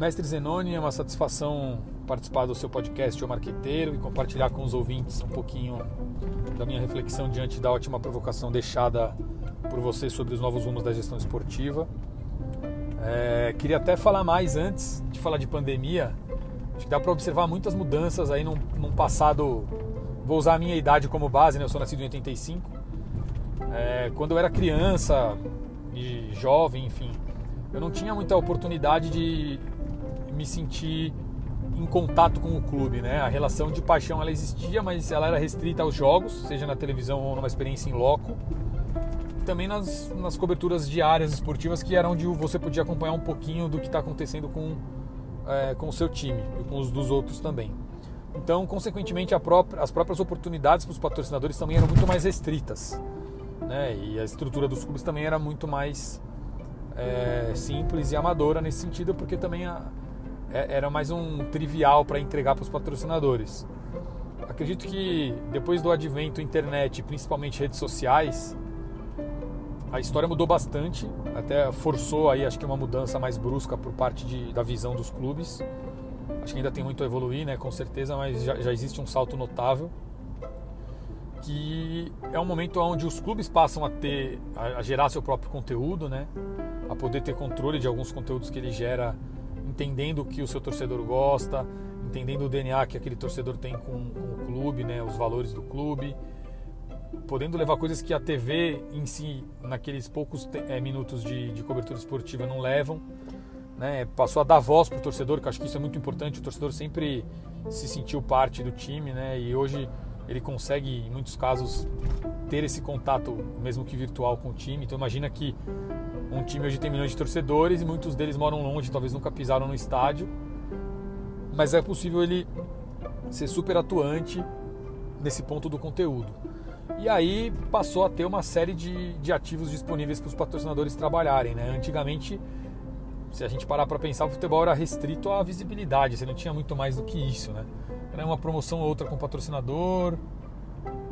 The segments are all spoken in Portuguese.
Mestre Zenoni, é uma satisfação participar do seu podcast O Marqueteiro e compartilhar com os ouvintes um pouquinho da minha reflexão diante da ótima provocação deixada por você sobre os novos rumos da gestão esportiva. É, queria até falar mais antes de falar de pandemia. Acho que dá para observar muitas mudanças aí num, num, passado. Vou usar a minha idade como base, né? Eu sou nascido em 85. É, quando eu era criança e jovem, enfim, eu não tinha muita oportunidade de me sentir em contato com o clube, né? A relação de paixão ela existia, mas ela era restrita aos jogos, seja na televisão ou numa experiência em loco. Também nas, nas coberturas diárias esportivas, que era onde você podia acompanhar um pouquinho do que está acontecendo com, é, com o seu time e com os dos outros também. Então, consequentemente, própria, as próprias oportunidades para os patrocinadores também eram muito mais restritas. Né? E a estrutura dos clubes também era muito mais é, simples e amadora nesse sentido, porque também a, era mais um trivial para entregar para os patrocinadores. Acredito que depois do advento internet, principalmente redes sociais, a história mudou bastante, até forçou aí acho que uma mudança mais brusca por parte de, da visão dos clubes. Acho que ainda tem muito a evoluir, né, com certeza, mas já, já existe um salto notável que é um momento onde os clubes passam a ter a, a gerar seu próprio conteúdo, né, a poder ter controle de alguns conteúdos que ele gera entendendo o que o seu torcedor gosta, entendendo o DNA que aquele torcedor tem com, com o clube, né, os valores do clube, podendo levar coisas que a TV em si, naqueles poucos é, minutos de, de, cobertura esportiva, não levam. Né, passou a dar voz para o torcedor, que acho que isso é muito importante. O torcedor sempre se sentiu parte do time, né, e hoje ele consegue, em muitos casos, ter esse contato, mesmo que virtual, com o time. Então, imagina que um time hoje tem milhões de torcedores e muitos deles moram longe, talvez nunca pisaram no estádio, mas é possível ele ser super atuante nesse ponto do conteúdo. E aí passou a ter uma série de, de ativos disponíveis para os patrocinadores trabalharem. Né? Antigamente, se a gente parar para pensar, o futebol era restrito à visibilidade, você não tinha muito mais do que isso. Né? Era uma promoção ou outra com patrocinador,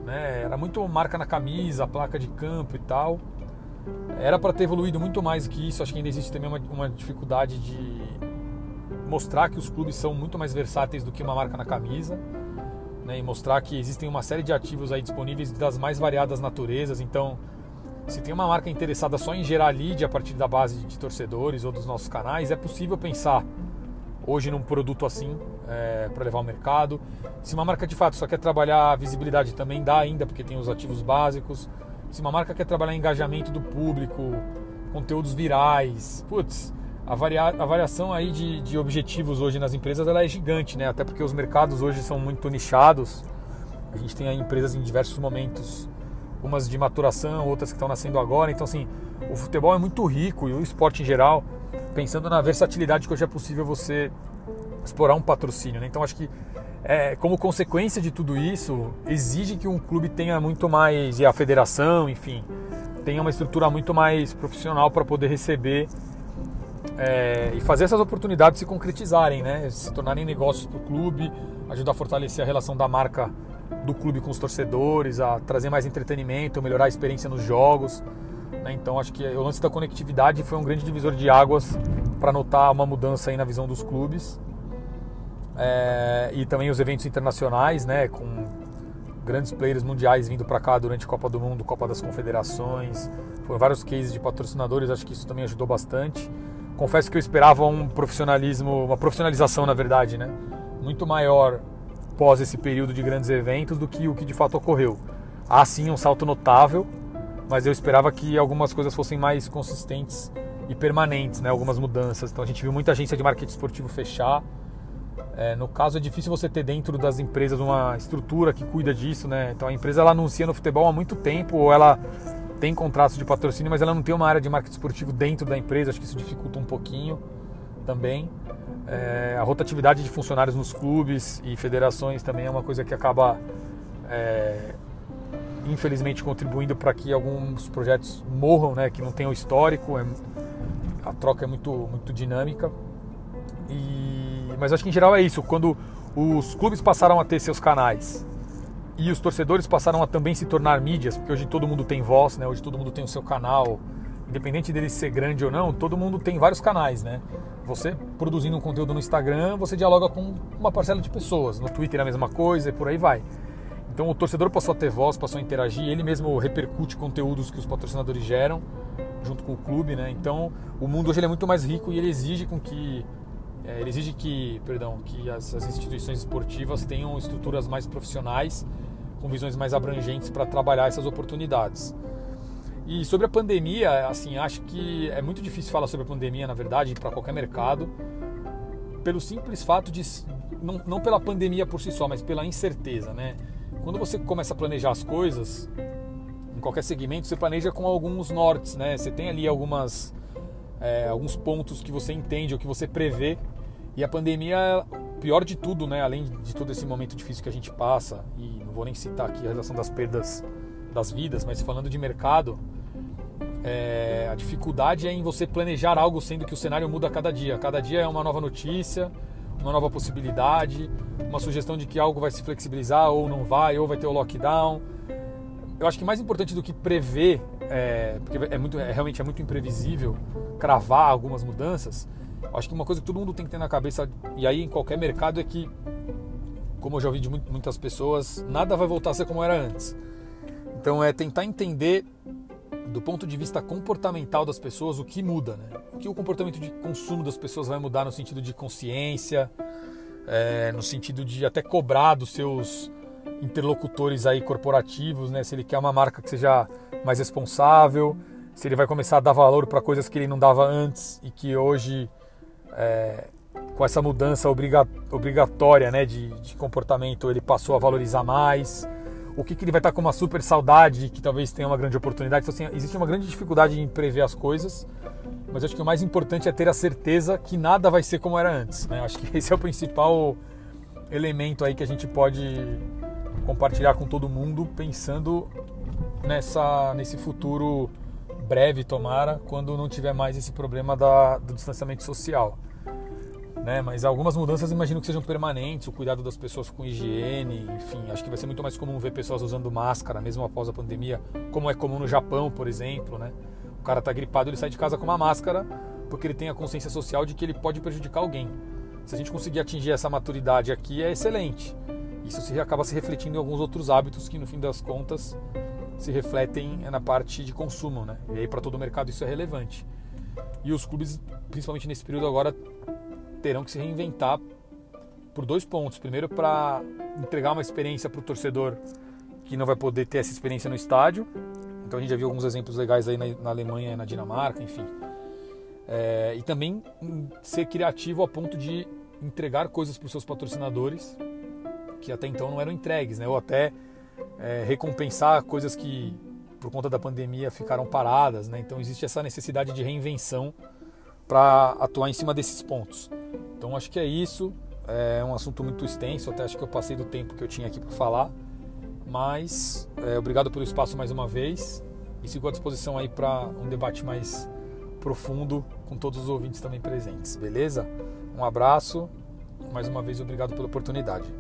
né? era muito marca na camisa, placa de campo e tal. Era para ter evoluído muito mais que isso. Acho que ainda existe também uma, uma dificuldade de mostrar que os clubes são muito mais versáteis do que uma marca na camisa. Né, e mostrar que existem uma série de ativos aí disponíveis das mais variadas naturezas. Então, se tem uma marca interessada só em gerar lead a partir da base de torcedores ou dos nossos canais, é possível pensar hoje num produto assim é, para levar ao mercado. Se uma marca de fato só quer trabalhar a visibilidade, também dá ainda, porque tem os ativos básicos. Se uma marca quer trabalhar engajamento do público, conteúdos virais, putz, a, varia, a variação aí de, de objetivos hoje nas empresas ela é gigante, né? Até porque os mercados hoje são muito nichados. A gente tem aí empresas em diversos momentos, umas de maturação, outras que estão nascendo agora. Então, assim, o futebol é muito rico e o esporte em geral, pensando na versatilidade que hoje é possível você explorar um patrocínio. Né? Então, acho que é, como consequência de tudo isso, exige que um clube tenha muito mais, e a federação, enfim, tenha uma estrutura muito mais profissional para poder receber é, e fazer essas oportunidades se concretizarem, né? se tornarem negócios para o clube, ajudar a fortalecer a relação da marca do clube com os torcedores, a trazer mais entretenimento, melhorar a experiência nos jogos. Né? Então acho que o lance da conectividade foi um grande divisor de águas para notar uma mudança aí na visão dos clubes. É, e também os eventos internacionais, né, com grandes players mundiais vindo para cá durante a Copa do Mundo, Copa das Confederações. Foram vários cases de patrocinadores, acho que isso também ajudou bastante. Confesso que eu esperava um profissionalismo, uma profissionalização, na verdade, né, muito maior pós esse período de grandes eventos do que o que de fato ocorreu. Há sim um salto notável, mas eu esperava que algumas coisas fossem mais consistentes e permanentes, né, algumas mudanças. Então a gente viu muita agência de marketing esportivo fechar, é, no caso é difícil você ter dentro das empresas uma estrutura que cuida disso, né? Então a empresa ela anuncia no futebol há muito tempo ou ela tem contratos de patrocínio, mas ela não tem uma área de marketing esportivo dentro da empresa. Acho que isso dificulta um pouquinho também. É, a rotatividade de funcionários nos clubes e federações também é uma coisa que acaba, é, infelizmente, contribuindo para que alguns projetos morram, né? Que não tenham histórico. É, a troca é muito, muito dinâmica. E mas acho que em geral é isso. Quando os clubes passaram a ter seus canais e os torcedores passaram a também se tornar mídias, porque hoje todo mundo tem voz, né? Hoje todo mundo tem o seu canal independente dele ser grande ou não, todo mundo tem vários canais, né? Você produzindo um conteúdo no Instagram, você dialoga com uma parcela de pessoas. No Twitter é a mesma coisa e por aí vai. Então o torcedor passou a ter voz, passou a interagir, ele mesmo repercute conteúdos que os patrocinadores geram junto com o clube, né? Então o mundo hoje é muito mais rico e ele exige com que é, ele exige que, perdão, que as, as instituições esportivas tenham estruturas mais profissionais, com visões mais abrangentes para trabalhar essas oportunidades. E sobre a pandemia, assim, acho que é muito difícil falar sobre a pandemia, na verdade, para qualquer mercado, pelo simples fato de não, não pela pandemia por si só, mas pela incerteza, né? Quando você começa a planejar as coisas, em qualquer segmento, você planeja com alguns nortes, né? Você tem ali algumas é, alguns pontos que você entende ou que você prevê. E a pandemia, pior de tudo, né? Além de todo esse momento difícil que a gente passa, e não vou nem citar aqui a relação das perdas das vidas, mas falando de mercado, é, a dificuldade é em você planejar algo sendo que o cenário muda a cada dia. Cada dia é uma nova notícia, uma nova possibilidade, uma sugestão de que algo vai se flexibilizar ou não vai, ou vai ter o lockdown. Eu acho que mais importante do que prever, é, porque é, muito, é, realmente é muito imprevisível cravar algumas mudanças, acho que uma coisa que todo mundo tem que ter na cabeça, e aí em qualquer mercado, é que, como eu já ouvi de muitas pessoas, nada vai voltar a ser como era antes. Então é tentar entender do ponto de vista comportamental das pessoas, o que muda, né? O que o comportamento de consumo das pessoas vai mudar no sentido de consciência, é, no sentido de até cobrar dos seus interlocutores aí corporativos, né? Se ele quer uma marca que seja mais responsável, se ele vai começar a dar valor para coisas que ele não dava antes e que hoje, é, com essa mudança obrigatória, né, de, de comportamento, ele passou a valorizar mais o que, que ele vai estar com uma super saudade que talvez tenha uma grande oportunidade. Então, assim, existe uma grande dificuldade em prever as coisas, mas acho que o mais importante é ter a certeza que nada vai ser como era antes. Né? Acho que esse é o principal elemento aí que a gente pode compartilhar com todo mundo, pensando nessa, nesse futuro breve, tomara, quando não tiver mais esse problema da, do distanciamento social né? Mas algumas mudanças imagino que sejam permanentes, o cuidado das pessoas com higiene, enfim, acho que vai ser muito mais comum ver pessoas usando máscara mesmo após a pandemia, como é comum no Japão, por exemplo, né? O cara tá gripado, ele sai de casa com uma máscara porque ele tem a consciência social de que ele pode prejudicar alguém. Se a gente conseguir atingir essa maturidade aqui, é excelente. Isso se acaba se refletindo em alguns outros hábitos que, no fim das contas, se refletem na parte de consumo, né? E aí para todo o mercado isso é relevante. E os clubes, principalmente nesse período agora, terão que se reinventar por dois pontos. Primeiro, para entregar uma experiência para o torcedor que não vai poder ter essa experiência no estádio. Então a gente já viu alguns exemplos legais aí na, na Alemanha na Dinamarca, enfim. É, e também ser criativo a ponto de entregar coisas para os seus patrocinadores que até então não eram entregues, né? Ou até é, recompensar coisas que por conta da pandemia ficaram paradas, né? Então existe essa necessidade de reinvenção para atuar em cima desses pontos. Então acho que é isso. É um assunto muito extenso, até acho que eu passei do tempo que eu tinha aqui para falar. Mas é, obrigado pelo espaço mais uma vez e sigo à disposição aí para um debate mais profundo com todos os ouvintes também presentes, beleza? Um abraço, mais uma vez obrigado pela oportunidade.